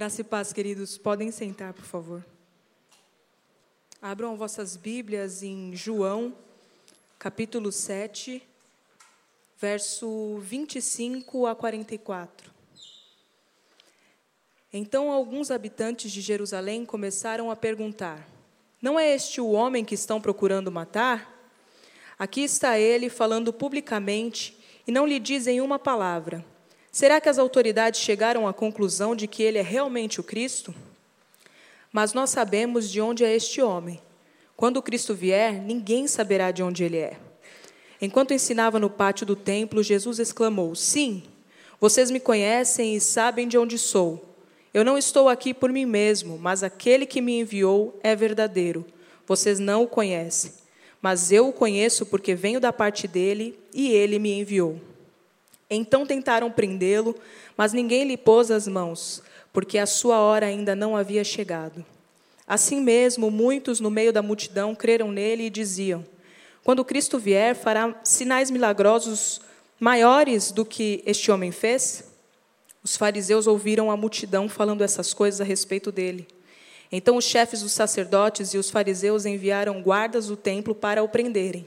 Graça e paz, queridos. Podem sentar, por favor. Abram vossas Bíblias em João, capítulo 7, verso 25 a 44. Então alguns habitantes de Jerusalém começaram a perguntar: Não é este o homem que estão procurando matar? Aqui está ele falando publicamente e não lhe dizem uma palavra. Será que as autoridades chegaram à conclusão de que ele é realmente o Cristo? Mas nós sabemos de onde é este homem. Quando o Cristo vier, ninguém saberá de onde ele é. Enquanto ensinava no pátio do templo, Jesus exclamou: Sim, vocês me conhecem e sabem de onde sou. Eu não estou aqui por mim mesmo, mas aquele que me enviou é verdadeiro. Vocês não o conhecem, mas eu o conheço porque venho da parte dele e ele me enviou. Então tentaram prendê-lo, mas ninguém lhe pôs as mãos, porque a sua hora ainda não havia chegado. Assim mesmo, muitos no meio da multidão creram nele e diziam: Quando Cristo vier, fará sinais milagrosos maiores do que este homem fez? Os fariseus ouviram a multidão falando essas coisas a respeito dele. Então os chefes dos sacerdotes e os fariseus enviaram guardas do templo para o prenderem.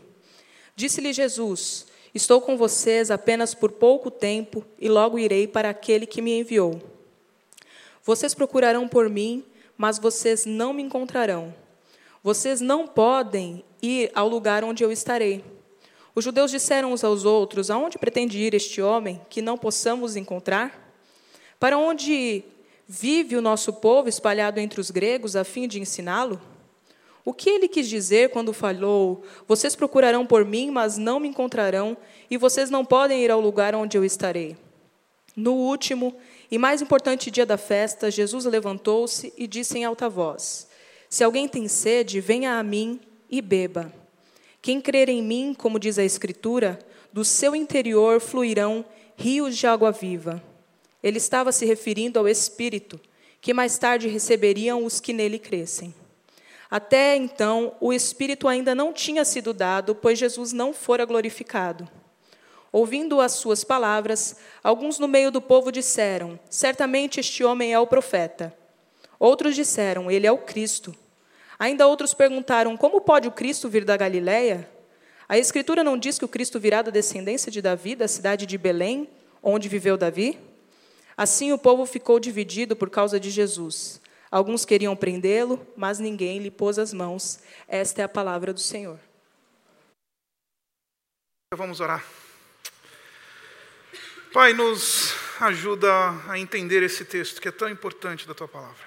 Disse-lhe Jesus: Estou com vocês apenas por pouco tempo e logo irei para aquele que me enviou. Vocês procurarão por mim, mas vocês não me encontrarão. Vocês não podem ir ao lugar onde eu estarei. Os judeus disseram uns aos outros: Aonde pretende ir este homem que não possamos encontrar? Para onde vive o nosso povo espalhado entre os gregos a fim de ensiná-lo? O que ele quis dizer quando falou: Vocês procurarão por mim, mas não me encontrarão, e vocês não podem ir ao lugar onde eu estarei? No último e mais importante dia da festa, Jesus levantou-se e disse em alta voz: Se alguém tem sede, venha a mim e beba. Quem crer em mim, como diz a Escritura, do seu interior fluirão rios de água viva. Ele estava se referindo ao Espírito, que mais tarde receberiam os que nele crescem. Até então, o Espírito ainda não tinha sido dado, pois Jesus não fora glorificado. Ouvindo as suas palavras, alguns no meio do povo disseram: Certamente este homem é o profeta. Outros disseram: Ele é o Cristo. Ainda outros perguntaram: Como pode o Cristo vir da Galiléia? A Escritura não diz que o Cristo virá da descendência de Davi, da cidade de Belém, onde viveu Davi? Assim o povo ficou dividido por causa de Jesus. Alguns queriam prendê-lo, mas ninguém lhe pôs as mãos. Esta é a palavra do Senhor. Vamos orar. Pai, nos ajuda a entender esse texto que é tão importante da tua palavra.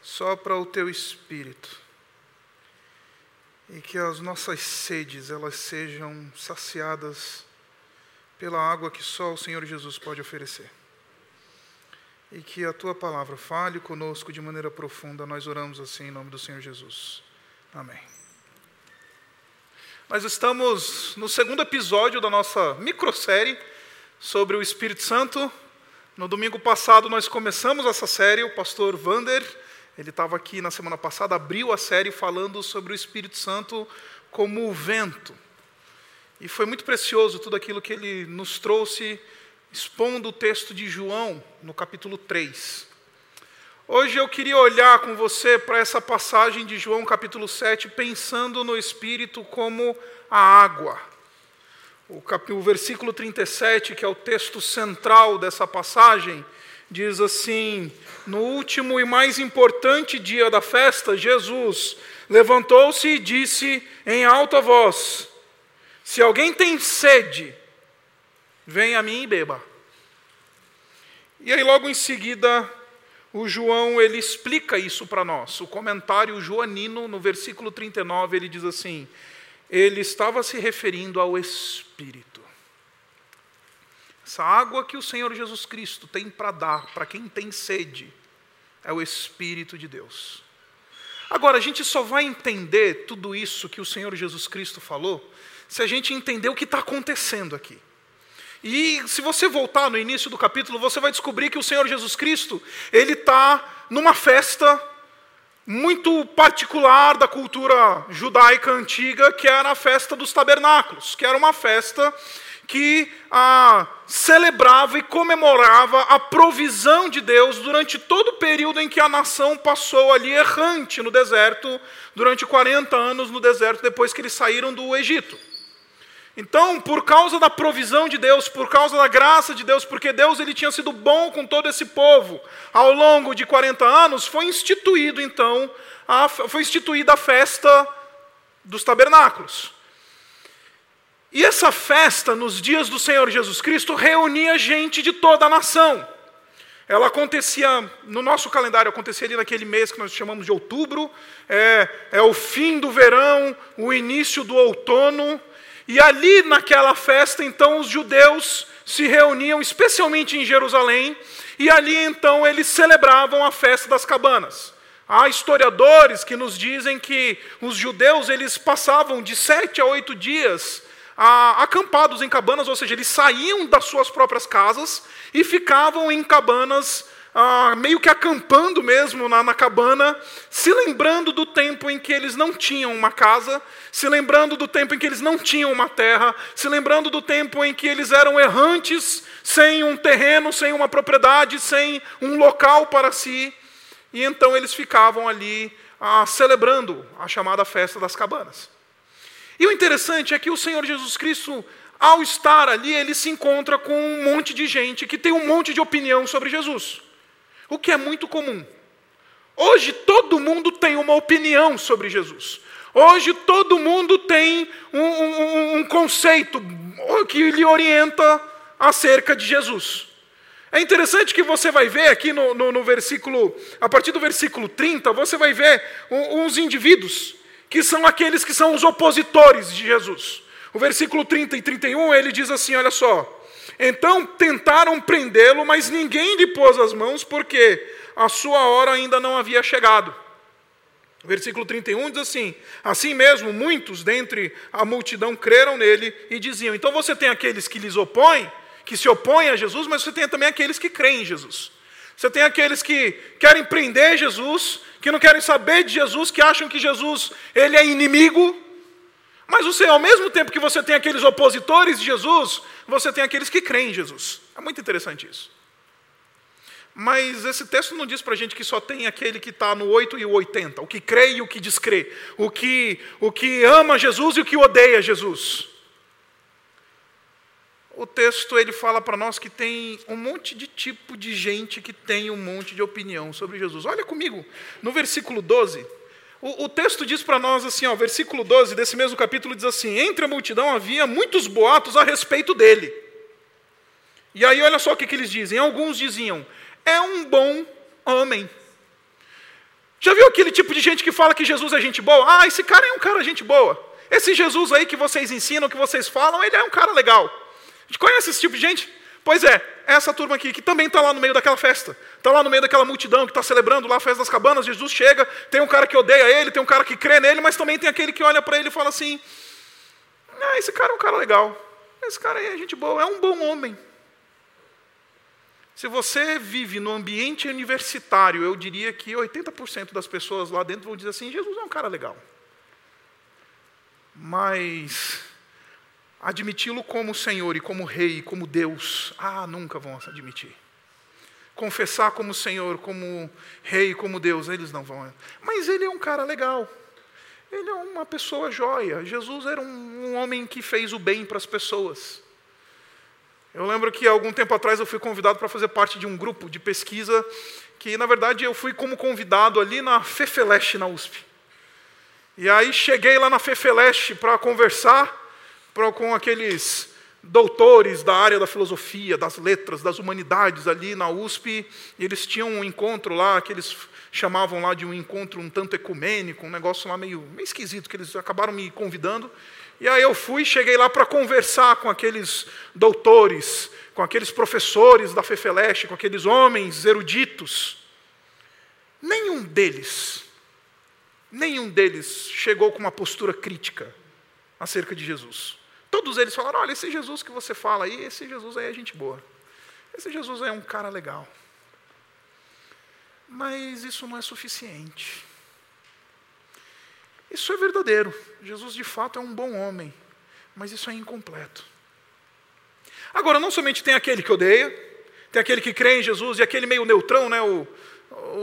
Só para o teu espírito. E que as nossas sedes elas sejam saciadas pela água que só o Senhor Jesus pode oferecer e que a tua palavra fale conosco de maneira profunda. Nós oramos assim em nome do Senhor Jesus. Amém. Nós estamos no segundo episódio da nossa microsérie sobre o Espírito Santo. No domingo passado nós começamos essa série, o pastor Vander, ele estava aqui na semana passada, abriu a série falando sobre o Espírito Santo como o vento. E foi muito precioso tudo aquilo que ele nos trouxe expondo o texto de João, no capítulo 3. Hoje eu queria olhar com você para essa passagem de João, capítulo 7, pensando no Espírito como a água. O, cap... o versículo 37, que é o texto central dessa passagem, diz assim: No último e mais importante dia da festa, Jesus levantou-se e disse em alta voz: Se alguém tem sede, Venha a mim e beba. E aí, logo em seguida, o João ele explica isso para nós. O comentário joanino, no versículo 39, ele diz assim: ele estava se referindo ao Espírito. Essa água que o Senhor Jesus Cristo tem para dar para quem tem sede é o Espírito de Deus. Agora, a gente só vai entender tudo isso que o Senhor Jesus Cristo falou se a gente entender o que está acontecendo aqui. E se você voltar no início do capítulo, você vai descobrir que o Senhor Jesus Cristo, ele está numa festa muito particular da cultura judaica antiga, que era a festa dos tabernáculos, que era uma festa que ah, celebrava e comemorava a provisão de Deus durante todo o período em que a nação passou ali errante no deserto, durante 40 anos no deserto, depois que eles saíram do Egito. Então, por causa da provisão de Deus, por causa da graça de Deus, porque Deus ele tinha sido bom com todo esse povo ao longo de 40 anos, foi instituído então, a, foi instituída a festa dos tabernáculos. E essa festa, nos dias do Senhor Jesus Cristo, reunia gente de toda a nação. Ela acontecia, no nosso calendário, acontecia ali naquele mês que nós chamamos de outubro, é, é o fim do verão, o início do outono, e ali naquela festa, então, os judeus se reuniam, especialmente em Jerusalém, e ali então eles celebravam a festa das cabanas. Há historiadores que nos dizem que os judeus eles passavam de sete a oito dias ah, acampados em cabanas, ou seja, eles saíam das suas próprias casas e ficavam em cabanas ah, meio que acampando mesmo na, na cabana, se lembrando do tempo em que eles não tinham uma casa, se lembrando do tempo em que eles não tinham uma terra, se lembrando do tempo em que eles eram errantes, sem um terreno, sem uma propriedade, sem um local para si. E então eles ficavam ali ah, celebrando a chamada festa das cabanas. E o interessante é que o Senhor Jesus Cristo, ao estar ali, ele se encontra com um monte de gente que tem um monte de opinião sobre Jesus o que é muito comum. Hoje todo mundo tem uma opinião sobre Jesus. Hoje todo mundo tem um, um, um conceito que lhe orienta acerca de Jesus. É interessante que você vai ver aqui no, no, no, versículo, a partir do versículo 30, você vai ver uns indivíduos que são aqueles que são os opositores de Jesus. O versículo 30 e 31 ele diz assim: olha só. Então tentaram prendê-lo, mas ninguém lhe pôs as mãos, porque a sua hora ainda não havia chegado. Versículo 31 diz assim: Assim mesmo, muitos dentre a multidão creram nele e diziam. Então você tem aqueles que lhes opõem, que se opõem a Jesus, mas você tem também aqueles que creem em Jesus. Você tem aqueles que querem prender Jesus, que não querem saber de Jesus, que acham que Jesus ele é inimigo, mas você, ao mesmo tempo que você tem aqueles opositores de Jesus, você tem aqueles que creem em Jesus. É muito interessante isso. Mas esse texto não diz para a gente que só tem aquele que está no 8 e o 80, o que crê e o que descrê, o que, o que ama Jesus e o que odeia Jesus. O texto ele fala para nós que tem um monte de tipo de gente que tem um monte de opinião sobre Jesus. Olha comigo, no versículo 12, o, o texto diz para nós assim, ó, versículo 12 desse mesmo capítulo diz assim: Entre a multidão havia muitos boatos a respeito dele. E aí, olha só o que, que eles dizem. Alguns diziam: É um bom homem. Já viu aquele tipo de gente que fala que Jesus é gente boa? Ah, esse cara é um cara gente boa. Esse Jesus aí que vocês ensinam, que vocês falam, ele é um cara legal. A gente conhece esse tipo de gente? Pois é, essa turma aqui, que também está lá no meio daquela festa, está lá no meio daquela multidão que está celebrando lá a festa das cabanas, Jesus chega, tem um cara que odeia ele, tem um cara que crê nele, mas também tem aquele que olha para ele e fala assim: ah, esse cara é um cara legal, esse cara aí é gente boa, é um bom homem. Se você vive no ambiente universitário, eu diria que 80% das pessoas lá dentro vão dizer assim: Jesus é um cara legal. Mas admiti-lo como Senhor e como Rei, como Deus, ah, nunca vão admitir. Confessar como Senhor, como Rei, como Deus, eles não vão. Mas ele é um cara legal. Ele é uma pessoa joia. Jesus era um, um homem que fez o bem para as pessoas. Eu lembro que algum tempo atrás eu fui convidado para fazer parte de um grupo de pesquisa que, na verdade, eu fui como convidado ali na Fefeleste, na USP. E aí cheguei lá na Fefeleste para conversar com aqueles doutores da área da filosofia, das letras, das humanidades ali na USP, e eles tinham um encontro lá, que eles chamavam lá de um encontro um tanto ecumênico, um negócio lá meio, meio esquisito, que eles acabaram me convidando. E aí eu fui, cheguei lá para conversar com aqueles doutores, com aqueles professores da Fefeleste, com aqueles homens eruditos. Nenhum deles, nenhum deles chegou com uma postura crítica acerca de Jesus. Todos eles falaram: olha, esse Jesus que você fala aí, esse Jesus aí é gente boa. Esse Jesus é um cara legal. Mas isso não é suficiente. Isso é verdadeiro. Jesus de fato é um bom homem, mas isso é incompleto. Agora, não somente tem aquele que odeia, tem aquele que crê em Jesus e aquele meio neutrão, né, o,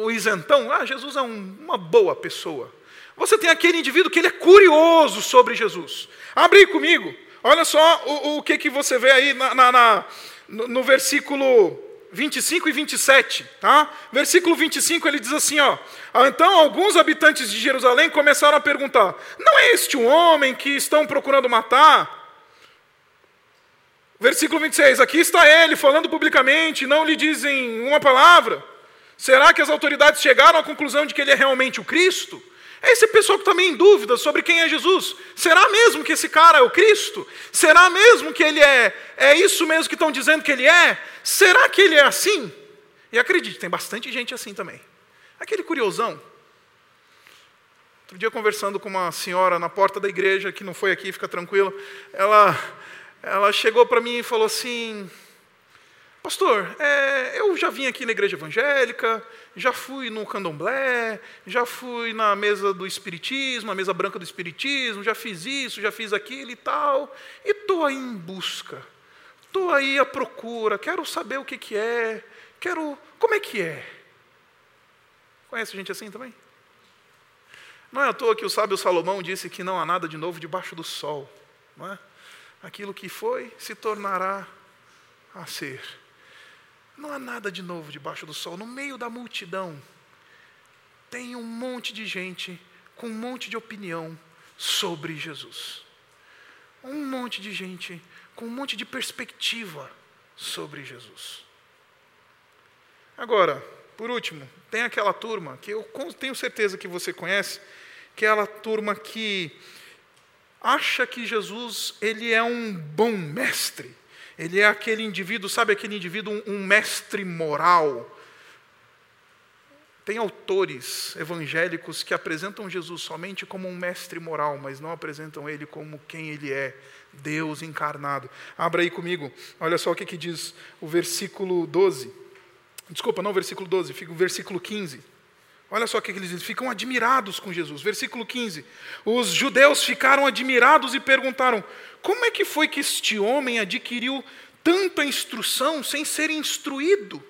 o isentão. Ah, Jesus é um, uma boa pessoa. Você tem aquele indivíduo que ele é curioso sobre Jesus. Abre aí comigo. Olha só o, o que, que você vê aí na, na, na no, versículo 25 e 27, tá? Versículo 25 ele diz assim, ó: ah, "Então alguns habitantes de Jerusalém começaram a perguntar: Não é este um homem que estão procurando matar?" Versículo 26, aqui está ele falando publicamente, não lhe dizem uma palavra. Será que as autoridades chegaram à conclusão de que ele é realmente o Cristo? É esse pessoal que também em dúvida sobre quem é Jesus. Será mesmo que esse cara é o Cristo? Será mesmo que ele é, é isso mesmo que estão dizendo que ele é? Será que ele é assim? E acredite, tem bastante gente assim também. Aquele curiosão. Outro dia, conversando com uma senhora na porta da igreja, que não foi aqui, fica tranquilo, ela, ela chegou para mim e falou assim: Pastor, é, eu já vim aqui na igreja evangélica, já fui no candomblé, já fui na mesa do espiritismo, na mesa branca do espiritismo, já fiz isso, já fiz aquilo e tal, e estou aí em busca, estou aí à procura, quero saber o que, que é, quero. Como é que é? Conhece gente assim também? Não é à toa que o sábio Salomão disse que não há nada de novo debaixo do sol. Não é? Aquilo que foi se tornará a ser. Não há nada de novo debaixo do sol. No meio da multidão, tem um monte de gente com um monte de opinião sobre Jesus. Um monte de gente com um monte de perspectiva sobre Jesus. Agora, por último, tem aquela turma que eu tenho certeza que você conhece, que é aquela turma que acha que Jesus ele é um bom mestre. Ele é aquele indivíduo, sabe aquele indivíduo, um, um mestre moral. Tem autores evangélicos que apresentam Jesus somente como um mestre moral, mas não apresentam ele como quem ele é, Deus encarnado. Abra aí comigo, olha só o que, que diz o versículo 12. Desculpa, não o versículo 12, fica o versículo 15. Olha só o que eles dizem, ficam admirados com Jesus. Versículo 15. Os judeus ficaram admirados e perguntaram: como é que foi que este homem adquiriu tanta instrução sem ser instruído?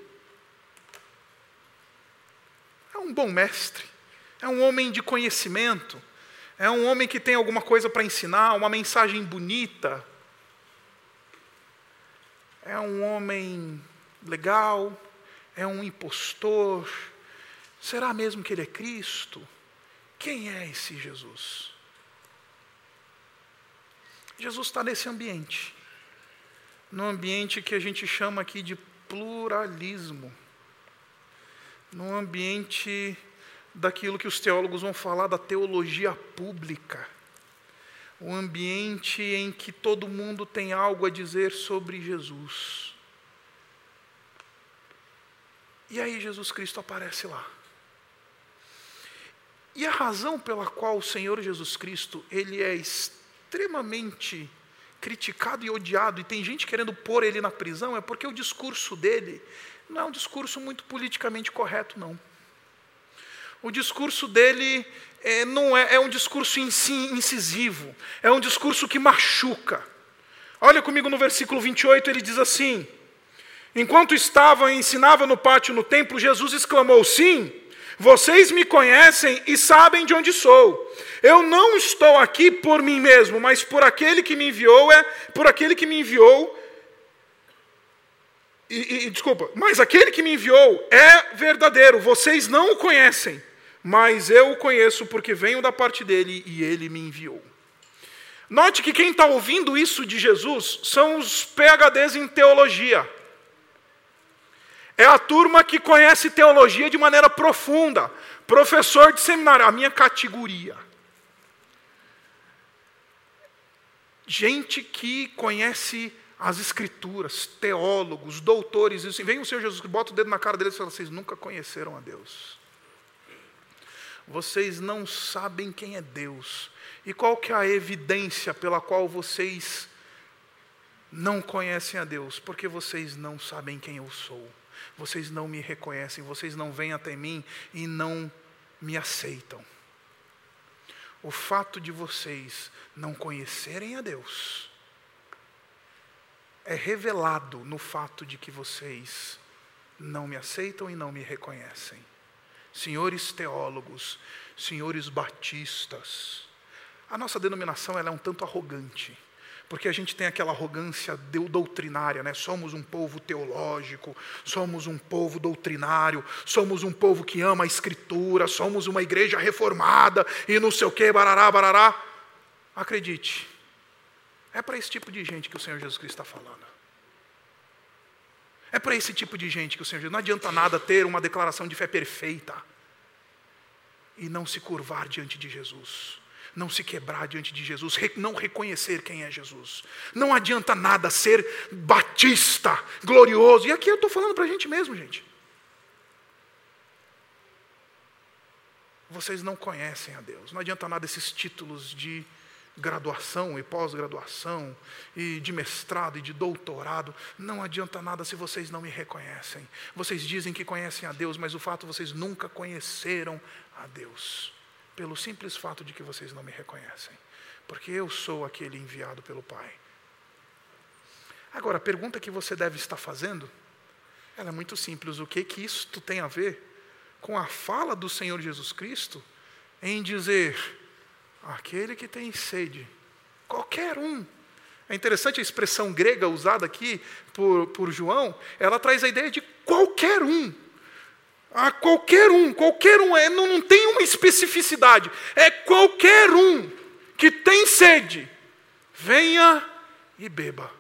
É um bom mestre, é um homem de conhecimento, é um homem que tem alguma coisa para ensinar, uma mensagem bonita. É um homem legal, é um impostor. Será mesmo que ele é Cristo? Quem é esse Jesus? Jesus está nesse ambiente, num ambiente que a gente chama aqui de pluralismo, num ambiente daquilo que os teólogos vão falar da teologia pública, um ambiente em que todo mundo tem algo a dizer sobre Jesus. E aí Jesus Cristo aparece lá. E a razão pela qual o Senhor Jesus Cristo, ele é extremamente criticado e odiado, e tem gente querendo pôr ele na prisão, é porque o discurso dele não é um discurso muito politicamente correto, não. O discurso dele é, não é, é um discurso incisivo, é um discurso que machuca. Olha comigo no versículo 28, ele diz assim: Enquanto estava e ensinava no pátio no templo, Jesus exclamou: Sim, vocês me conhecem e sabem de onde sou. Eu não estou aqui por mim mesmo, mas por aquele que me enviou, é por aquele que me enviou. E, e, desculpa, mas aquele que me enviou é verdadeiro. Vocês não o conhecem, mas eu o conheço porque venho da parte dele e ele me enviou. Note que quem está ouvindo isso de Jesus são os PHDs em teologia. É a turma que conhece teologia de maneira profunda. Professor de seminário, a minha categoria. Gente que conhece as escrituras, teólogos, doutores, assim, vem o Senhor Jesus, bota o dedo na cara deles e fala: vocês nunca conheceram a Deus. Vocês não sabem quem é Deus. E qual que é a evidência pela qual vocês não conhecem a Deus? Porque vocês não sabem quem eu sou vocês não me reconhecem, vocês não vêm até mim e não me aceitam. O fato de vocês não conhecerem a Deus é revelado no fato de que vocês não me aceitam e não me reconhecem. Senhores teólogos, senhores batistas, a nossa denominação ela é um tanto arrogante, porque a gente tem aquela arrogância doutrinária, né? Somos um povo teológico, somos um povo doutrinário, somos um povo que ama a Escritura, somos uma igreja reformada e não sei o que, barará, barará. Acredite, é para esse tipo de gente que o Senhor Jesus Cristo está falando. É para esse tipo de gente que o Senhor Jesus. Não adianta nada ter uma declaração de fé perfeita e não se curvar diante de Jesus, não se quebrar diante de Jesus, não reconhecer quem é Jesus. Não adianta nada ser batista, glorioso. E aqui eu estou falando para a gente mesmo, gente. Vocês não conhecem a Deus. Não adianta nada esses títulos de graduação e pós-graduação, e de mestrado e de doutorado, não adianta nada se vocês não me reconhecem. Vocês dizem que conhecem a Deus, mas o fato vocês nunca conheceram a Deus, pelo simples fato de que vocês não me reconhecem, porque eu sou aquele enviado pelo Pai. Agora, a pergunta que você deve estar fazendo, ela é muito simples. O que que isso tem a ver com a fala do Senhor Jesus Cristo em dizer Aquele que tem sede, qualquer um. É interessante a expressão grega usada aqui por, por João, ela traz a ideia de qualquer um. A qualquer um, qualquer um, é, não, não tem uma especificidade, é qualquer um que tem sede, venha e beba.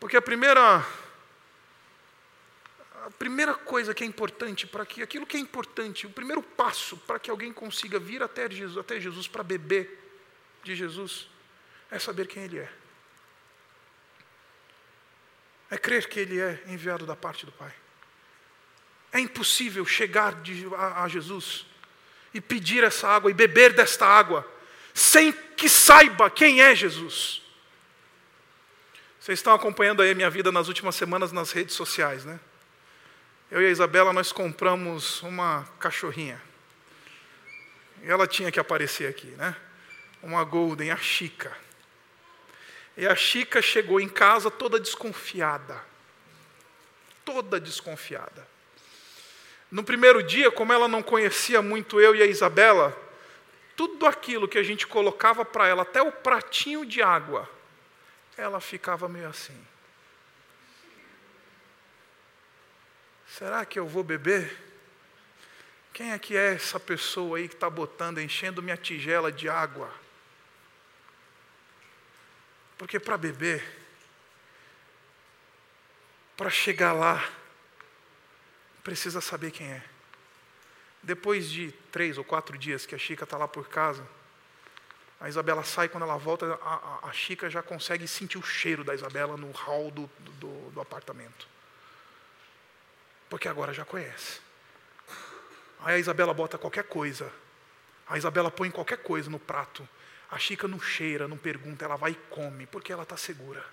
Porque a primeira a primeira coisa que é importante para que aquilo que é importante, o primeiro passo para que alguém consiga vir até Jesus, até Jesus para beber de Jesus, é saber quem Ele é. É crer que Ele é enviado da parte do Pai. É impossível chegar de, a, a Jesus e pedir essa água e beber desta água sem que saiba quem é Jesus. Vocês estão acompanhando aí a minha vida nas últimas semanas nas redes sociais, né? eu e a Isabela nós compramos uma cachorrinha. E ela tinha que aparecer aqui, né? Uma Golden, a Chica. E a Chica chegou em casa toda desconfiada. Toda desconfiada. No primeiro dia, como ela não conhecia muito eu e a Isabela, tudo aquilo que a gente colocava para ela, até o pratinho de água, ela ficava meio assim. Será que eu vou beber? Quem é que é essa pessoa aí que está botando, enchendo minha tigela de água? Porque para beber, para chegar lá, precisa saber quem é. Depois de três ou quatro dias que a Chica está lá por casa, a Isabela sai, quando ela volta, a, a, Chica já consegue sentir o cheiro da Isabela no hall do, do, do apartamento porque agora já conhece. Aí a Isabela bota qualquer coisa. A Isabela põe qualquer coisa no prato. A Chica não cheira, não pergunta, ela vai e come, porque ela está segura.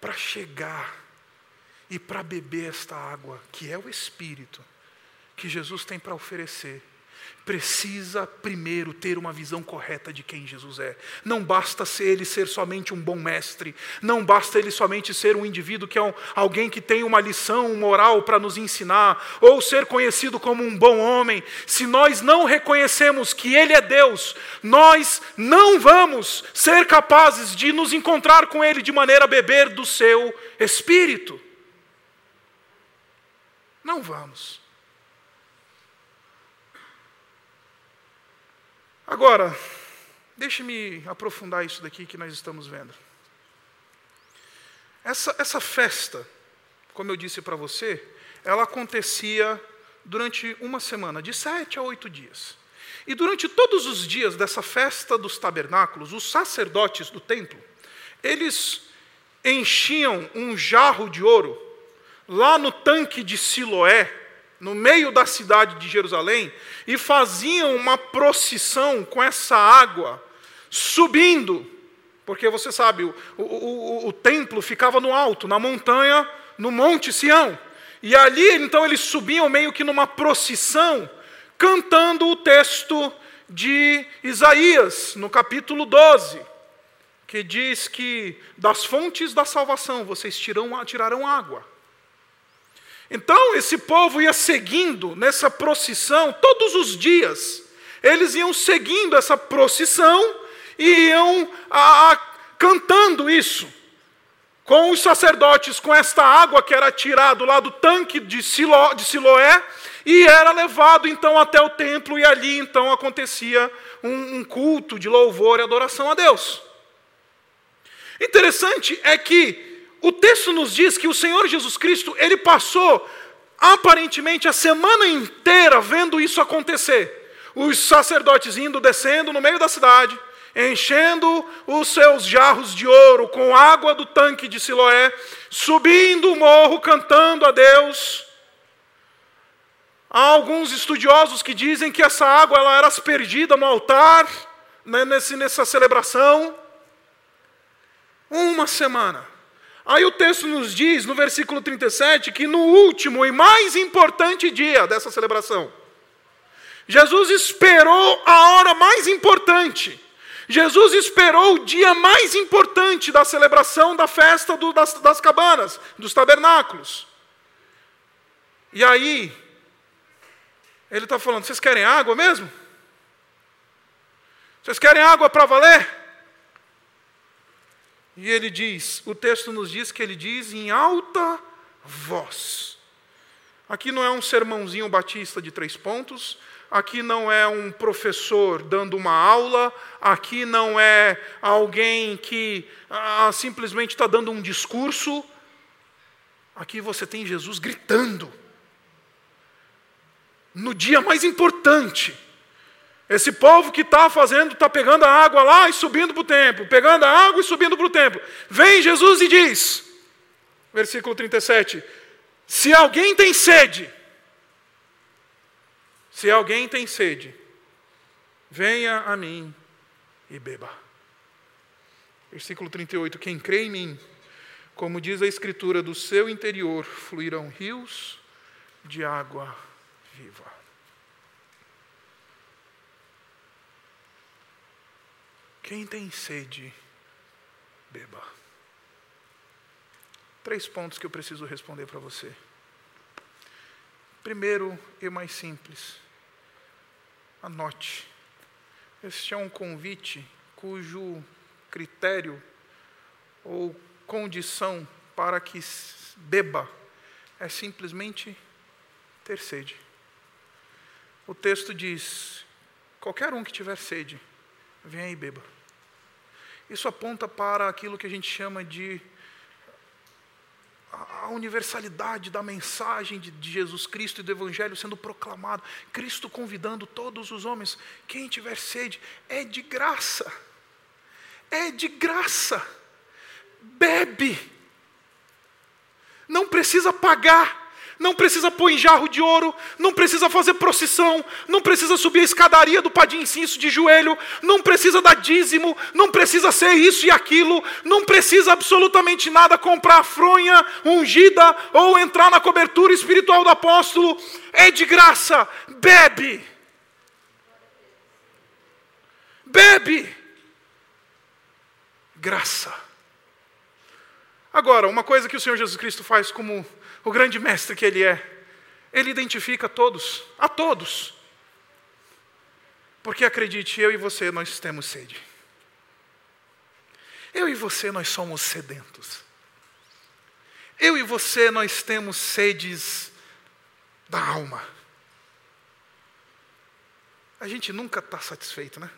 Para chegar e para beber esta água, que é o Espírito, que Jesus tem para oferecer, precisa primeiro ter uma visão correta de quem Jesus é. Não basta ser ele ser somente um bom mestre, não basta ele somente ser um indivíduo que é um, alguém que tem uma lição moral para nos ensinar, ou ser conhecido como um bom homem. Se nós não reconhecemos que ele é Deus, nós não vamos ser capazes de nos encontrar com ele de maneira a beber do seu espírito. Não vamos. Agora, deixe-me aprofundar isso daqui que nós estamos vendo. Essa, essa festa, como eu disse para você, ela acontecia durante uma semana, de sete a oito dias. E durante todos os dias dessa festa dos tabernáculos, os sacerdotes do templo, eles enchiam um jarro de ouro lá no tanque de Siloé, no meio da cidade de Jerusalém e faziam uma procissão com essa água subindo, porque você sabe, o, o, o, o templo ficava no alto, na montanha, no Monte Sião. E ali, então, eles subiam meio que numa procissão, cantando o texto de Isaías, no capítulo 12, que diz que das fontes da salvação vocês tirarão, tirarão água. Então, esse povo ia seguindo nessa procissão todos os dias. Eles iam seguindo essa procissão e iam a, a, cantando isso. Com os sacerdotes, com esta água que era tirado lá do tanque de, Silo, de Siloé, e era levado então até o templo, e ali então acontecia um, um culto de louvor e adoração a Deus. Interessante é que o texto nos diz que o Senhor Jesus Cristo, ele passou aparentemente a semana inteira vendo isso acontecer. Os sacerdotes indo, descendo no meio da cidade, enchendo os seus jarros de ouro com água do tanque de Siloé, subindo o morro, cantando a Deus. Há alguns estudiosos que dizem que essa água ela era aspergida no altar, né, nesse, nessa celebração. Uma semana. Aí o texto nos diz, no versículo 37, que no último e mais importante dia dessa celebração, Jesus esperou a hora mais importante. Jesus esperou o dia mais importante da celebração da festa do, das, das cabanas, dos tabernáculos. E aí, ele está falando: vocês querem água mesmo? Vocês querem água para valer? E ele diz: o texto nos diz que ele diz em alta voz. Aqui não é um sermãozinho batista de três pontos, aqui não é um professor dando uma aula, aqui não é alguém que ah, simplesmente está dando um discurso. Aqui você tem Jesus gritando no dia mais importante. Esse povo que está fazendo, está pegando a água lá e subindo para o templo, pegando a água e subindo para o templo. Vem Jesus e diz, versículo 37, se alguém tem sede, se alguém tem sede, venha a mim e beba. Versículo 38, quem crê em mim, como diz a Escritura, do seu interior fluirão rios de água viva. Quem tem sede, beba. Três pontos que eu preciso responder para você. Primeiro e mais simples, anote. Este é um convite cujo critério ou condição para que beba é simplesmente ter sede. O texto diz: qualquer um que tiver sede, venha e beba. Isso aponta para aquilo que a gente chama de a universalidade da mensagem de Jesus Cristo e do Evangelho sendo proclamado, Cristo convidando todos os homens, quem tiver sede, é de graça, é de graça, bebe, não precisa pagar, não precisa pôr em jarro de ouro, não precisa fazer procissão, não precisa subir a escadaria do padim incenso de joelho, não precisa dar dízimo, não precisa ser isso e aquilo, não precisa absolutamente nada comprar a fronha ungida ou entrar na cobertura espiritual do apóstolo, é de graça, bebe. Bebe. Graça. Agora, uma coisa que o Senhor Jesus Cristo faz como o grande mestre que ele é, ele identifica todos, a todos. Porque acredite, eu e você, nós temos sede. Eu e você, nós somos sedentos. Eu e você, nós temos sedes da alma. A gente nunca está satisfeito, né?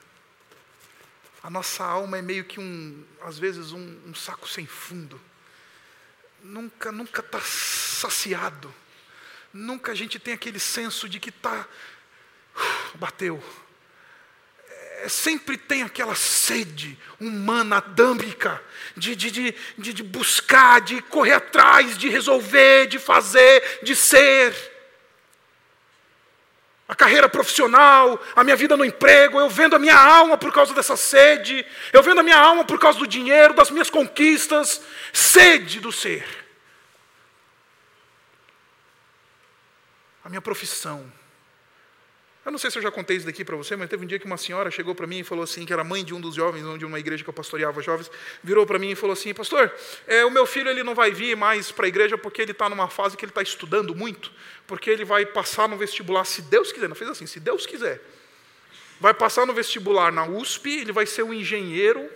A nossa alma é meio que um, às vezes, um, um saco sem fundo nunca nunca está saciado. Nunca a gente tem aquele senso de que está uh, bateu. É, sempre tem aquela sede humana, adâmica, de, de, de, de, buscar, de correr atrás, de resolver, de fazer, de ser. A carreira profissional, a minha vida no emprego, eu vendo a minha alma por causa dessa sede, eu vendo a minha alma por causa do dinheiro, das minhas conquistas, sede do ser. A minha profissão, Eu não sei se eu já contei isso daqui para você, mas teve um dia que uma senhora chegou para mim e falou assim, que era mãe de um dos jovens, de uma igreja que eu pastoreava jovens, virou para mim e falou assim, pastor, é, o meu filho ele não vai vir mais para a igreja porque ele está numa fase que ele está estudando muito, porque ele vai passar no vestibular, se Deus quiser, não fez assim, se Deus quiser, vai passar no vestibular na USP, ele vai ser um engenheiro,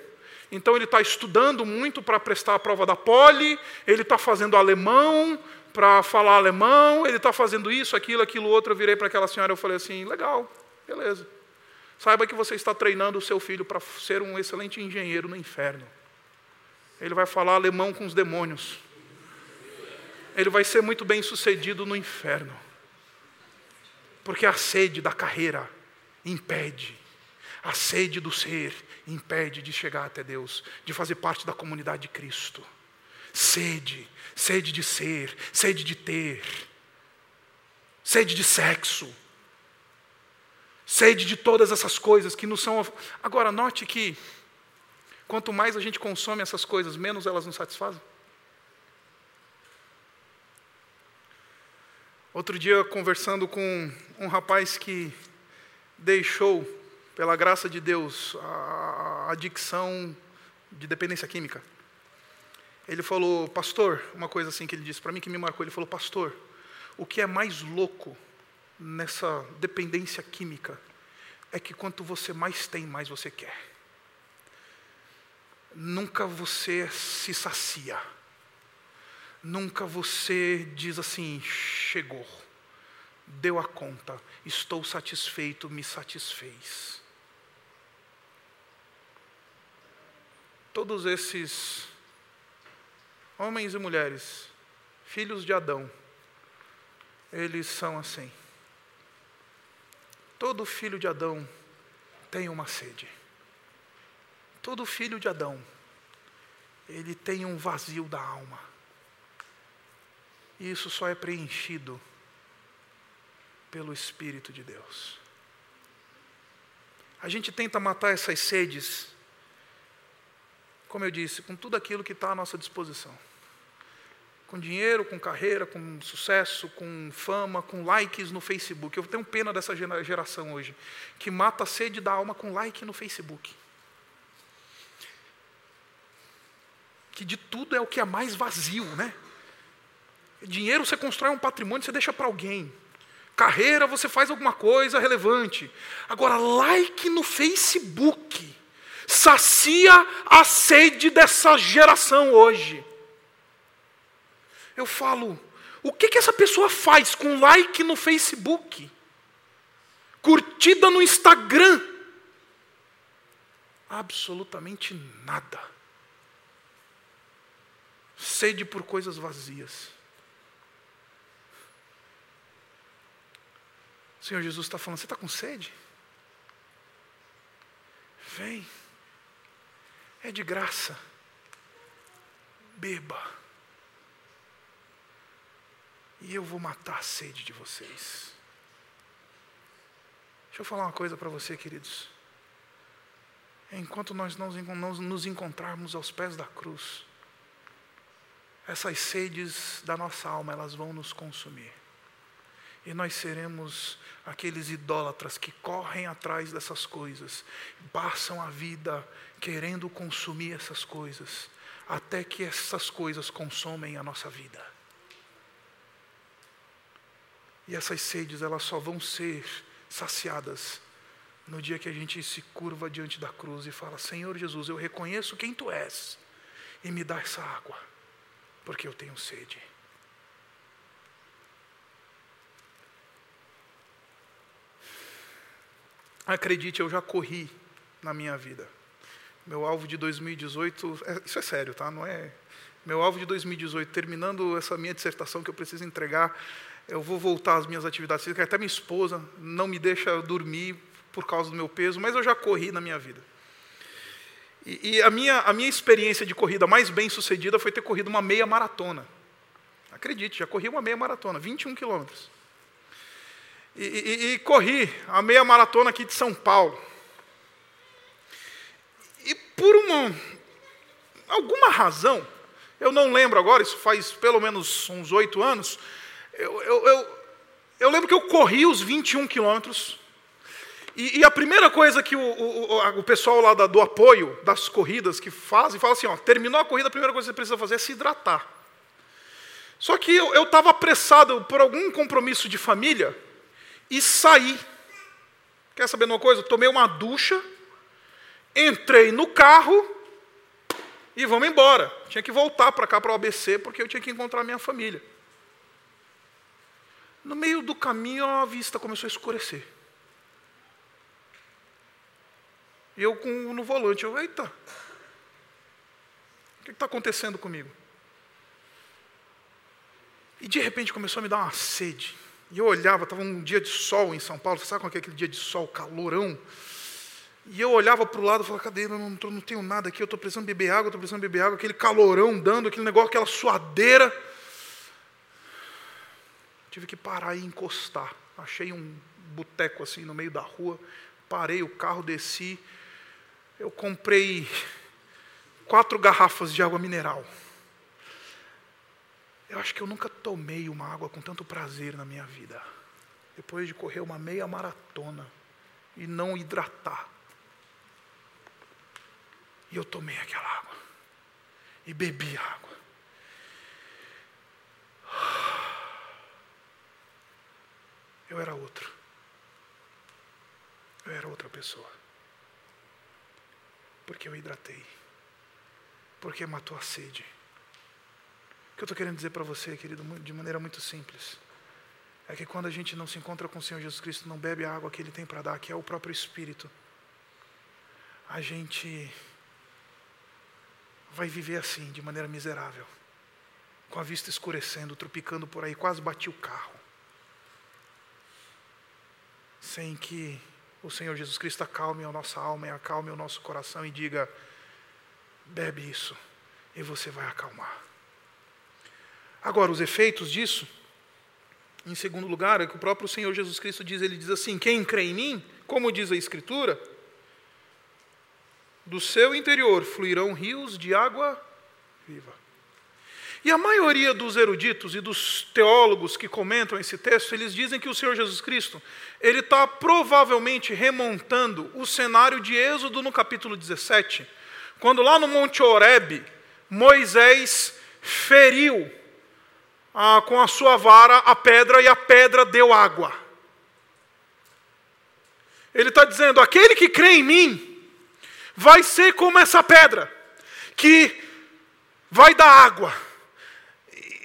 então ele está estudando muito para prestar a prova da Poli, ele está fazendo alemão, para falar alemão, ele está fazendo isso, aquilo, aquilo outro. Eu virei para aquela senhora e falei assim: legal, beleza. Saiba que você está treinando o seu filho para ser um excelente engenheiro no inferno. Ele vai falar alemão com os demônios. Ele vai ser muito bem sucedido no inferno. Porque a sede da carreira impede, a sede do ser impede de chegar até Deus, de fazer parte da comunidade de Cristo. Sede, sede de ser, sede de ter, sede de sexo, sede de todas essas coisas que nos são. Agora, note que quanto mais a gente consome essas coisas, menos elas nos satisfazem. Outro dia, conversando com um rapaz que deixou, pela graça de Deus, a adicção de dependência química. Ele falou, pastor, uma coisa assim que ele disse para mim que me marcou. Ele falou, pastor, o que é mais louco nessa dependência química é que quanto você mais tem, mais você quer. Nunca você se sacia. Nunca você diz assim, chegou, deu a conta, estou satisfeito, me satisfez. Todos esses homens e mulheres, filhos de Adão, eles são assim. Todo filho de Adão tem uma sede. Todo filho de Adão, ele tem um vazio da alma. E isso só é preenchido pelo Espírito de Deus. A gente tenta matar essas sedes, como eu disse, com tudo aquilo que está à nossa disposição com dinheiro, com carreira, com sucesso, com fama, com likes no Facebook. Eu tenho pena dessa geração hoje, que mata a sede da alma com like no Facebook. Que de tudo é o que é mais vazio, né? Dinheiro você constrói um patrimônio, você deixa para alguém. Carreira você faz alguma coisa relevante. Agora, like no Facebook sacia a sede dessa geração hoje eu falo, o que, que essa pessoa faz com like no Facebook? Curtida no Instagram? Absolutamente nada. Sede por coisas vazias. O Senhor Jesus está falando: você está com sede? Vem. É de graça. Beba e eu vou matar a sede de vocês. Deixa eu falar uma coisa para você, queridos. Enquanto nós não nos encontrarmos aos pés da cruz, essas sedes da nossa alma, elas vão nos consumir. E nós seremos aqueles idólatras que correm atrás dessas coisas, passam a vida querendo consumir essas coisas, até que essas coisas consomem a nossa vida. E essas sedes, elas só vão ser saciadas no dia que a gente se curva diante da cruz e fala: Senhor Jesus, eu reconheço quem tu és e me dá essa água, porque eu tenho sede. Acredite, eu já corri na minha vida. Meu alvo de 2018, é, isso é sério, tá? Não é. Meu alvo de 2018, terminando essa minha dissertação que eu preciso entregar, eu vou voltar às minhas atividades físicas, até minha esposa não me deixa dormir por causa do meu peso, mas eu já corri na minha vida. E, e a, minha, a minha experiência de corrida mais bem sucedida foi ter corrido uma meia maratona. Acredite, já corri uma meia maratona, 21 quilômetros. E, e, e, corri a meia maratona aqui de São Paulo. E por uma, alguma razão, eu não lembro agora, isso faz pelo menos uns oito anos, eu, eu, eu, eu lembro que eu corri os 21 quilômetros, E, e a primeira coisa que o, o, o pessoal lá da, do apoio das corridas que fazem, fala assim: ó, terminou a corrida, a primeira coisa que você precisa fazer é se hidratar. Só que eu estava apressado por algum compromisso de família e saí. Quer saber de uma coisa? Tomei uma ducha, entrei no carro e vamos embora. Tinha que voltar para cá, para o ABC, porque eu tinha que encontrar minha família. No meio do caminho, a vista começou a escurecer. E eu com, no volante, eu, eita, o que está acontecendo comigo? E de repente começou a me dar uma sede. E eu olhava, estava um dia de sol em São Paulo, sabe como é aquele dia de sol, calorão? E eu olhava para o lado e falava, cadê? Eu não, não tenho nada aqui, eu estou precisando beber água, estou precisando beber água, aquele calorão dando, aquele negócio, aquela suadeira. Tive que parar e encostar. Achei um boteco assim no meio da rua, parei o carro, desci. Eu comprei quatro garrafas de água mineral. Eu acho que eu nunca tomei uma água com tanto prazer na minha vida. Depois de correr uma meia maratona e não hidratar. E eu tomei aquela água. E bebi água. Eu era outro. Eu era outra pessoa. Porque eu hidratei. Porque matou a sede. O que eu estou querendo dizer para você, querido, de maneira muito simples, é que quando a gente não se encontra com o Senhor Jesus Cristo, não bebe a água que Ele tem para dar, que é o próprio Espírito, a gente vai viver assim, de maneira miserável, com a vista escurecendo, tropicando por aí, quase bati o carro, sem que o Senhor Jesus Cristo acalme a nossa alma e acalme o nosso coração e diga: bebe isso e você vai acalmar. Agora, os efeitos disso, em segundo lugar, é que o próprio Senhor Jesus Cristo diz: Ele diz assim: quem crê em mim, como diz a Escritura, do seu interior fluirão rios de água viva. E a maioria dos eruditos e dos teólogos que comentam esse texto, eles dizem que o Senhor Jesus Cristo, ele está provavelmente remontando o cenário de Êxodo no capítulo 17, quando lá no Monte Horebe, Moisés feriu ah, com a sua vara a pedra e a pedra deu água. Ele está dizendo: aquele que crê em mim, vai ser como essa pedra, que vai dar água.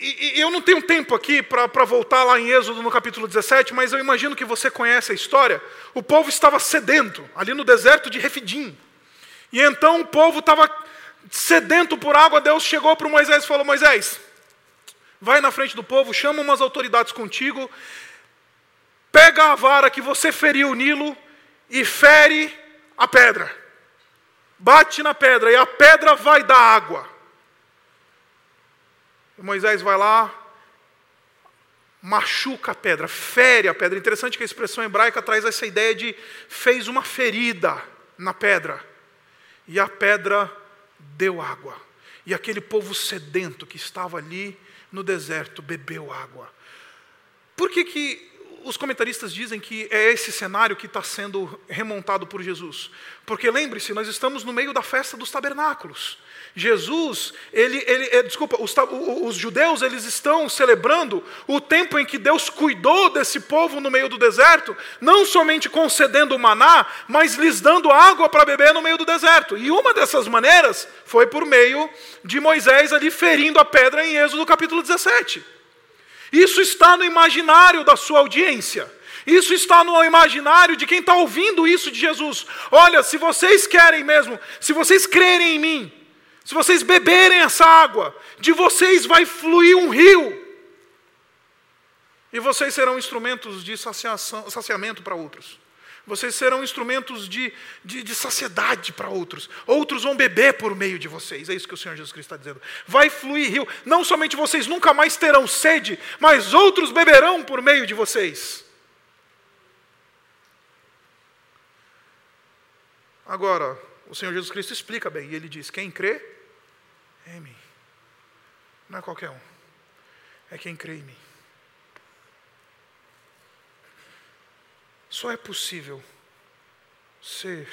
E, e eu não tenho tempo aqui para voltar lá em Êxodo no capítulo 17, mas eu imagino que você conhece a história. O povo estava sedento, ali no deserto de Refidim. E então o povo estava sedento por água. Deus chegou para Moisés e falou: Moisés, vai na frente do povo, chama umas autoridades contigo, pega a vara que você feriu o Nilo e fere a pedra bate na pedra e a pedra vai dar água. Moisés vai lá, machuca a pedra, fere a pedra. Interessante que a expressão hebraica traz essa ideia de fez uma ferida na pedra. E a pedra deu água. E aquele povo sedento que estava ali no deserto bebeu água. Por que, que os comentaristas dizem que é esse cenário que está sendo remontado por Jesus. Porque lembre-se, nós estamos no meio da festa dos tabernáculos. Jesus, ele, ele é, desculpa, os, os, judeus eles estão celebrando o tempo em que Deus cuidou desse povo no meio do deserto, não somente concedendo maná, mas lhes dando água para beber no meio do deserto. E uma dessas maneiras foi por meio de Moisés ali ferindo a pedra em Êxodo capítulo 17. Isso está no imaginário da sua audiência. Isso está no imaginário de quem está ouvindo isso de Jesus. Olha, se vocês querem mesmo, se vocês crerem em mim, se vocês beberem essa água, de vocês vai fluir um rio. E vocês serão instrumentos de saciamento para outros. Vocês serão instrumentos de, de, de saciedade para outros. Outros vão beber por meio de vocês. É isso que o Senhor Jesus Cristo está dizendo. Vai fluir rio. Não somente vocês nunca mais terão sede, mas outros beberão por meio de vocês. Agora, o Senhor Jesus Cristo explica bem. E ele diz: Quem crê em mim. Não é qualquer um. É quem crê em mim. Só é possível ser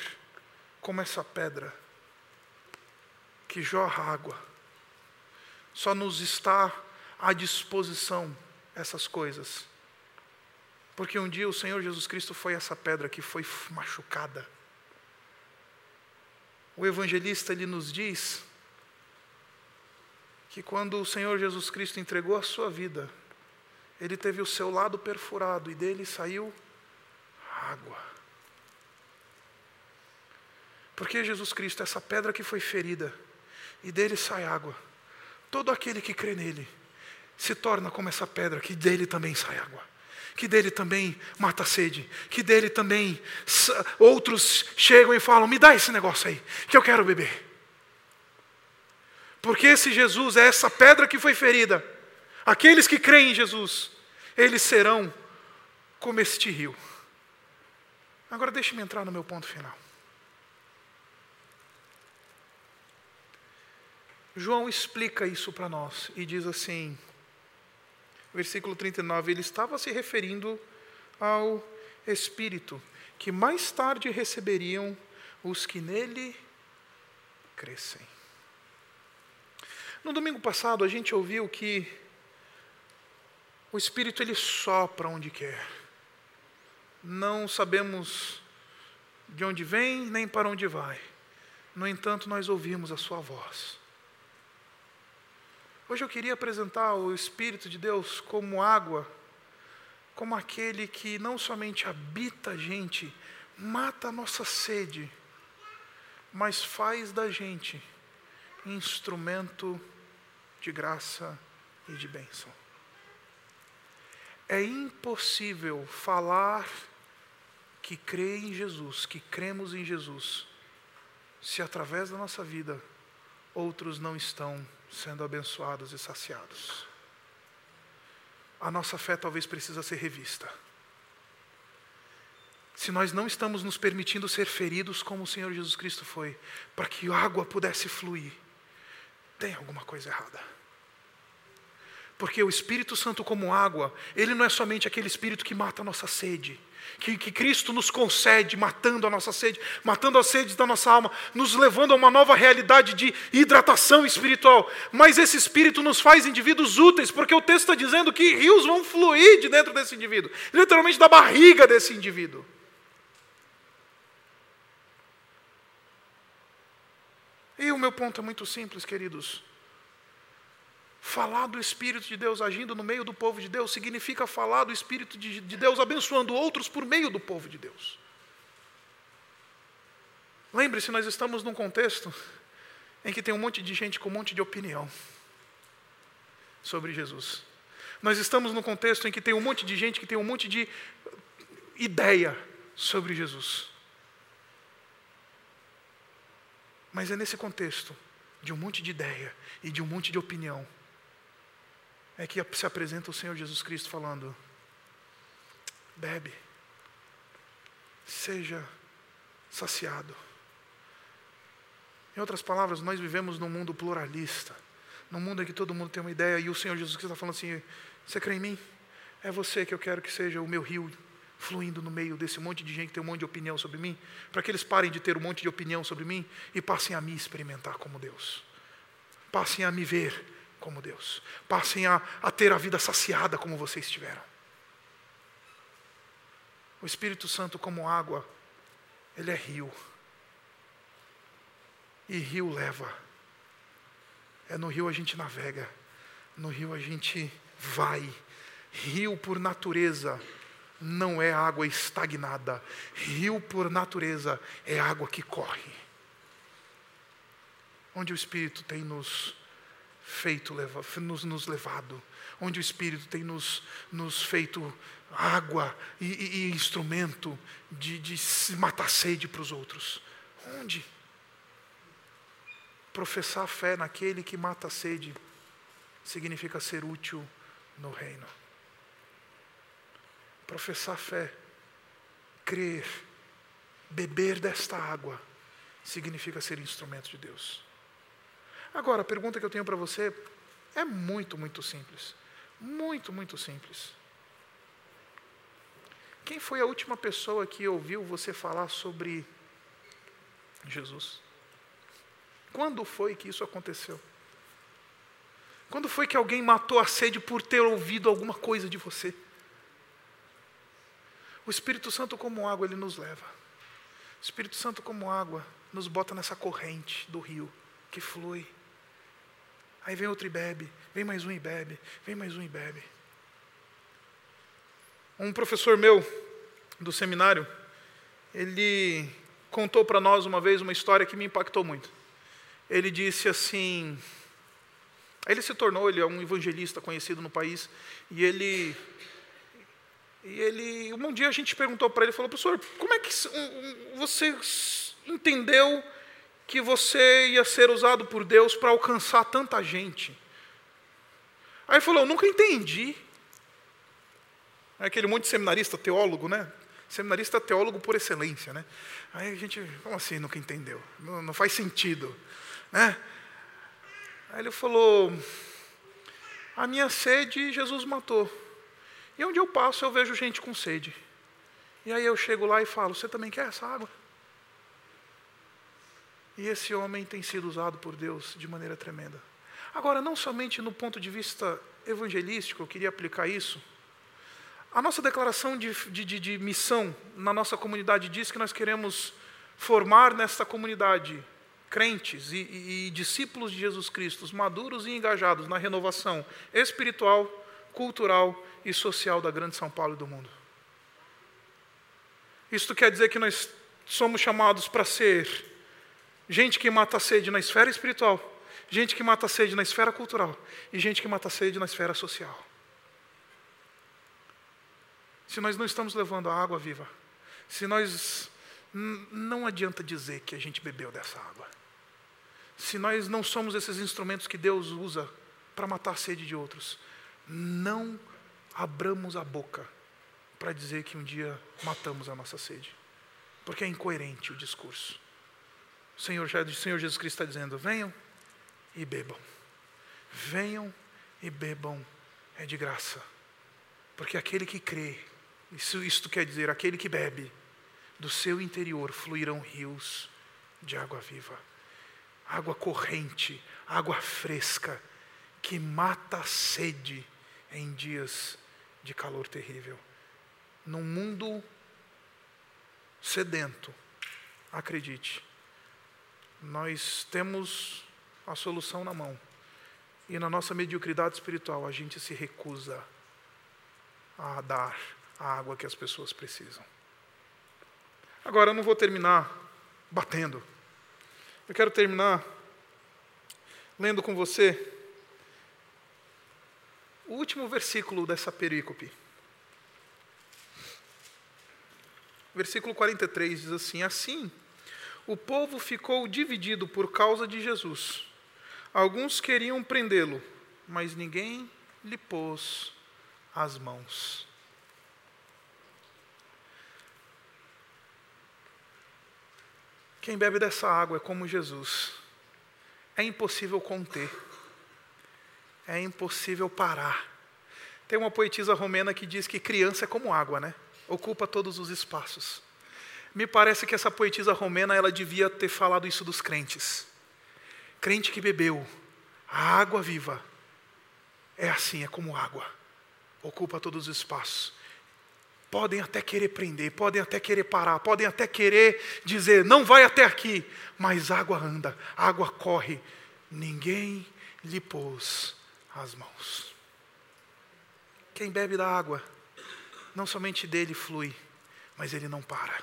como essa pedra que jorra água. Só nos está à disposição essas coisas. Porque um dia o Senhor Jesus Cristo foi essa pedra que foi machucada. O evangelista ele nos diz que quando o Senhor Jesus Cristo entregou a sua vida, ele teve o seu lado perfurado e dele saiu água. Porque Jesus Cristo, essa pedra que foi ferida, e dele sai água. Todo aquele que crê nele se torna como essa pedra, que dele também sai água. Que dele também mata a sede, que dele também outros chegam e falam: me dá esse negócio aí, que eu quero beber. Porque esse Jesus é essa pedra que foi ferida. Aqueles que creem em Jesus, eles serão como este rio. Agora deixe-me entrar no meu ponto final. João explica isso para nós e diz assim, versículo 39, ele estava se referindo ao Espírito, que mais tarde receberiam os que nele crescem. No domingo passado a gente ouviu que o Espírito ele sopra onde quer. Não sabemos de onde vem nem para onde vai. No entanto, nós ouvimos a sua voz. Hoje eu queria apresentar o Espírito de Deus como água, como aquele que não somente habita a gente, mata a nossa sede, mas faz da gente instrumento de graça e de bênção. É impossível falar que crê em Jesus, que cremos em Jesus, se através da nossa vida outros não estão sendo abençoados e saciados. A nossa fé talvez precisa ser revista. Se nós não estamos nos permitindo ser feridos como o Senhor Jesus Cristo foi, para que água pudesse fluir, tem alguma coisa errada. Porque o Espírito Santo, como água, ele não é somente aquele Espírito que mata a nossa sede, que, que, Cristo nos concede, matando a nossa sede, matando a sede da nossa alma, nos levando a uma nova realidade de hidratação espiritual. Mas esse Espírito nos faz indivíduos úteis, porque o texto está dizendo que rios vão fluir de dentro desse indivíduo literalmente da barriga desse indivíduo. E o meu ponto é muito simples, queridos. Falar do Espírito de Deus agindo no meio do povo de Deus significa falar do Espírito de, de Deus abençoando outros por meio do povo de Deus. Lembre-se, nós estamos num contexto em que tem um monte de gente com um monte de opinião sobre Jesus. Nós estamos num contexto em que tem um monte de gente que tem um monte de ideia sobre Jesus. Mas é nesse contexto de um monte de ideia e de um monte de opinião é que se apresenta o Senhor Jesus Cristo falando: bebe, seja saciado. Em outras palavras, nós vivemos num mundo pluralista, num mundo em que todo mundo tem uma ideia, e o Senhor Jesus Cristo está falando assim: você crê em mim? É você que eu quero que seja o meu rio fluindo no meio desse monte de gente que tem um monte de opinião sobre mim, para que eles parem de ter um monte de opinião sobre mim e passem a me experimentar como Deus. Passem a me ver como Deus. Passem a, a ter a vida saciada como vocês tiveram. O Espírito Santo, como água, ele é rio. E rio leva. É no rio a gente navega, no rio a gente vai. Rio, por natureza, não é água estagnada. Rio, por natureza, é água que corre. Onde o Espírito tem nos feito, nos, nos levado, onde o Espírito tem nos, nos feito água e, e, e instrumento de, de matar sede para os outros. Onde? Professar fé naquele que mata a sede significa ser útil no reino professar fé, crer, beber desta água, significa ser instrumento de Deus. Agora, a pergunta que eu tenho para você é muito, muito simples. Muito, muito simples. Quem foi a última pessoa que ouviu você falar sobre Jesus. Quando foi que isso aconteceu? Quando foi que alguém matou a sede por ter ouvido alguma coisa de você? O Espírito Santo, como água, ele nos leva. O Espírito Santo, como água, nos bota nessa corrente do rio que flui. Aí vem outro e bebe, vem mais um e bebe, vem mais um e bebe. Um professor meu do seminário, ele contou para nós uma vez uma história que me impactou muito. Ele disse assim: ele se tornou, ele é um evangelista conhecido no país, e ele e ele, um dia a gente perguntou para ele, falou, professor, como é que você entendeu que você ia ser usado por Deus para alcançar tanta gente? Aí ele falou, eu nunca entendi. É aquele monte de seminarista teólogo, né? Seminarista teólogo por excelência, né? Aí a gente, como assim nunca entendeu? Não, não faz sentido, né? Aí ele falou, a minha sede Jesus matou. E onde eu passo eu vejo gente com sede. E aí eu chego lá e falo, você também quer essa água? E esse homem tem sido usado por Deus de maneira tremenda. Agora, não somente no ponto de vista evangelístico, eu queria aplicar isso, a nossa declaração de, de, de, missão na nossa comunidade diz que nós queremos formar nesta comunidade crentes e, e, e discípulos de Jesus Cristo, maduros e engajados na renovação espiritual, cultural e social da grande São Paulo e do mundo. Isto quer dizer que nós somos chamados para ser gente que mata a sede na esfera espiritual, gente que mata a sede na esfera cultural e gente que mata a sede na esfera social se nós não estamos levando a água viva, se nós. Não adianta dizer que a gente bebeu dessa água. Se nós não somos esses instrumentos que Deus usa para matar a sede de outros, não abramos a boca para dizer que um dia matamos a nossa sede, porque é incoerente o discurso. O Senhor, o Senhor Jesus Cristo está dizendo: venham e bebam, venham e bebam, é de graça, porque aquele que crê isso, isto quer dizer: aquele que bebe, do seu interior fluirão rios de água viva, água corrente, água fresca, que mata a sede em dias de calor terrível. Num mundo sedento, acredite, nós temos a solução na mão. E na nossa mediocridade espiritual, a gente se recusa a dar a água que as pessoas precisam. Agora, eu não vou terminar batendo. Eu quero terminar lendo com você o último versículo dessa perícope. Versículo 43 diz assim: Assim, o povo ficou dividido por causa de Jesus. Alguns queriam prendê-lo, mas ninguém lhe pôs as mãos. Quem bebe dessa água é como Jesus. É impossível conter. É impossível parar. Tem uma poetisa romena que diz que criança é como água, né? Ocupa todos os espaços. Me parece que essa poetisa romena ela devia ter falado isso dos crentes. Crente que bebeu a água viva é assim, é como água. Ocupa todos os espaços podem até querer prender, podem até querer parar, podem até querer dizer, não vai até aqui, mas água anda, água corre, ninguém lhe pôs as mãos. Quem bebe da água, não somente dele flui, mas ele não para.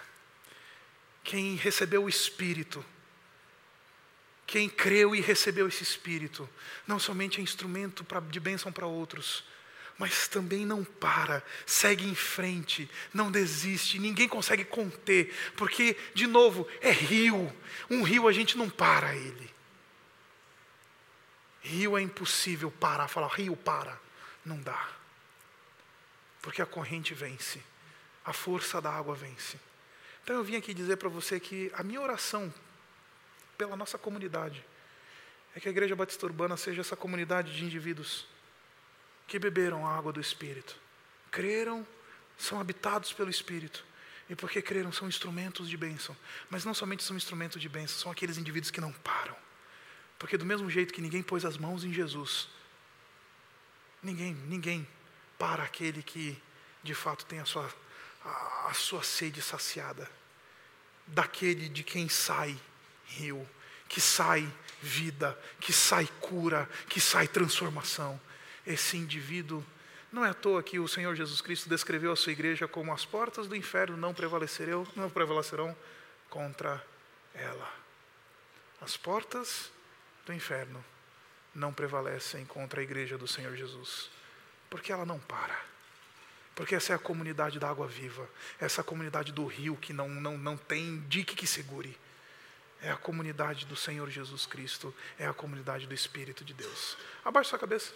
Quem recebeu o Espírito, quem creu e recebeu esse Espírito, não somente é instrumento de bênção para outros, mas também não para, segue em frente, não desiste, ninguém consegue conter, porque, de novo, é rio, um rio a gente não para ele. Rio é impossível parar, falar, rio para, não dá, porque a corrente vence, a força da água vence. Então eu vim aqui dizer para você que a minha oração pela nossa comunidade é que a Igreja Batista Urbana seja essa comunidade de indivíduos que beberam a água do Espírito, creram, são habitados pelo Espírito E porque creram são instrumentos de bênção. Mas não somente são instrumentos de bênção, são aqueles indivíduos que não param. Porque do mesmo jeito que ninguém pôs as mãos em Jesus, ninguém, ninguém para aquele que de fato tem a sua, a, a sua sede saciada. Daquele de quem sai rio, que sai vida, que sai cura, que sai transformação. Esse indivíduo não é à toa que o Senhor Jesus Cristo descreveu a sua igreja como as portas do inferno não prevalecerão, não prevalecerão contra ela. As portas do inferno não prevalecem contra a igreja do Senhor Jesus, porque ela não para. Porque essa é a comunidade da água viva, essa comunidade do rio que não, não, não tem dique que segure. É a comunidade do Senhor Jesus Cristo, é a comunidade do Espírito de Deus. Abaixe sua cabeça.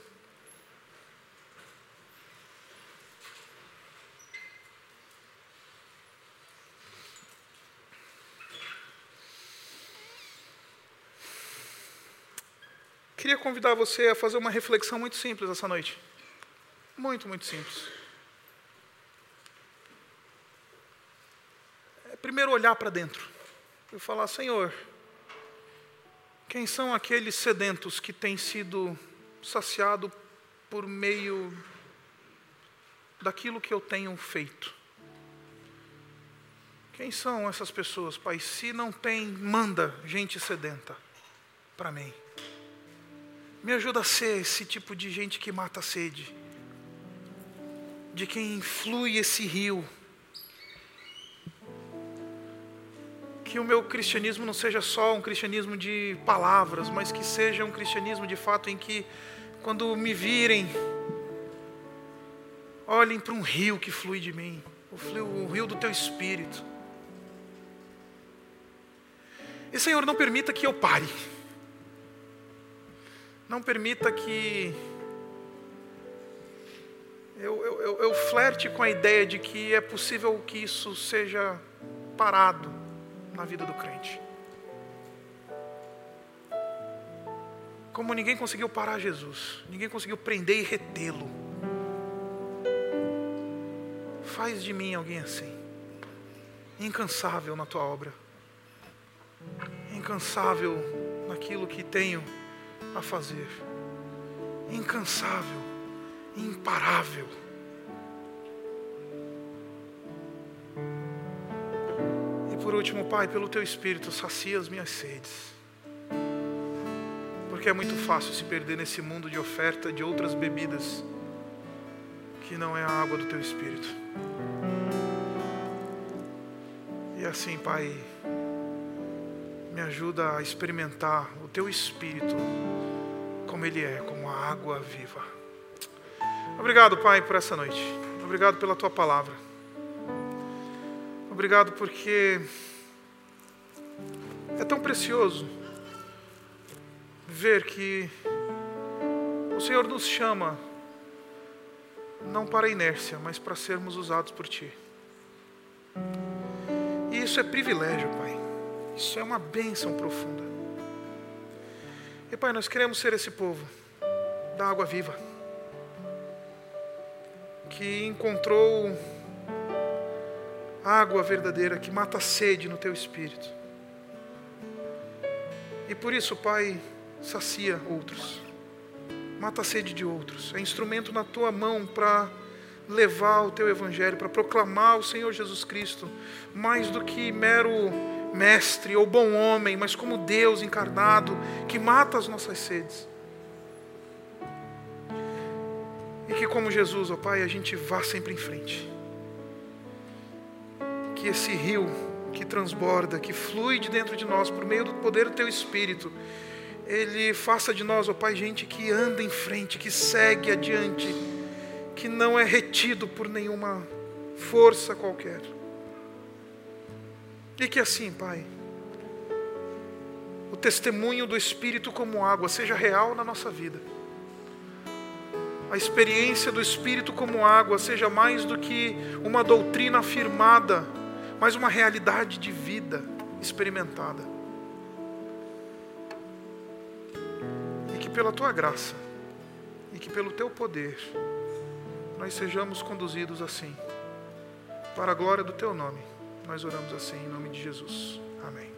Queria convidar você a fazer uma reflexão muito simples essa noite. Muito, muito simples. É primeiro olhar para dentro e falar: Senhor, quem são aqueles sedentos que têm sido saciados por meio daquilo que eu tenho feito? Quem são essas pessoas, Pai? Se não tem, manda gente sedenta para mim. Me ajuda a ser esse tipo de gente que mata a sede, de quem flui esse rio. Que o meu cristianismo não seja só um cristianismo de palavras, mas que seja um cristianismo de fato em que, quando me virem, olhem para um rio que flui de mim, o rio do teu espírito. E Senhor, não permita que eu pare. Não permita que eu, eu, eu, flerte com a ideia de que é possível que isso seja parado na vida do crente. Como ninguém conseguiu parar Jesus, ninguém conseguiu prender e retê-lo. Faz de mim alguém assim, incansável na tua obra, incansável naquilo que tenho a fazer. Incansável, imparável. E por último, Pai, pelo Teu Espírito, sacia as minhas sedes. Porque é muito fácil se perder nesse mundo de oferta de outras bebidas que não é a água do Teu Espírito. E assim, Pai, me ajuda a experimentar o teu espírito como ele é, como a água viva. Obrigado, Pai, por essa noite. Obrigado pela tua palavra. Obrigado porque é tão precioso ver que o Senhor nos chama não para inércia, mas para sermos usados por Ti. E isso é privilégio, Pai. Isso é uma bênção profunda. E Pai, nós queremos ser esse povo da água viva, que encontrou água verdadeira que mata a sede no teu espírito. E por isso, Pai, sacia outros, mata a sede de outros, é instrumento na tua mão para levar o teu evangelho, para proclamar o Senhor Jesus Cristo, mais do que mero mestre ou bom homem, mas como Deus encarnado que mata as nossas sedes. E que, como Jesus, ó Pai, a gente vá sempre em frente. Que esse rio que transborda, que flui de dentro de nós por meio do poder do Teu Espírito, ele faça de nós, ó Pai, gente que anda em frente, que segue adiante, que não é retido por nenhuma força qualquer. E que assim, Pai, o testemunho do Espírito como água seja real na nossa vida. A experiência do Espírito como água seja mais do que uma doutrina afirmada, mas uma realidade de vida experimentada. E que pela tua graça, e que pelo teu poder, nós sejamos conduzidos assim, para a glória do teu nome Nós oramos assim em nome de Jesus. Amém.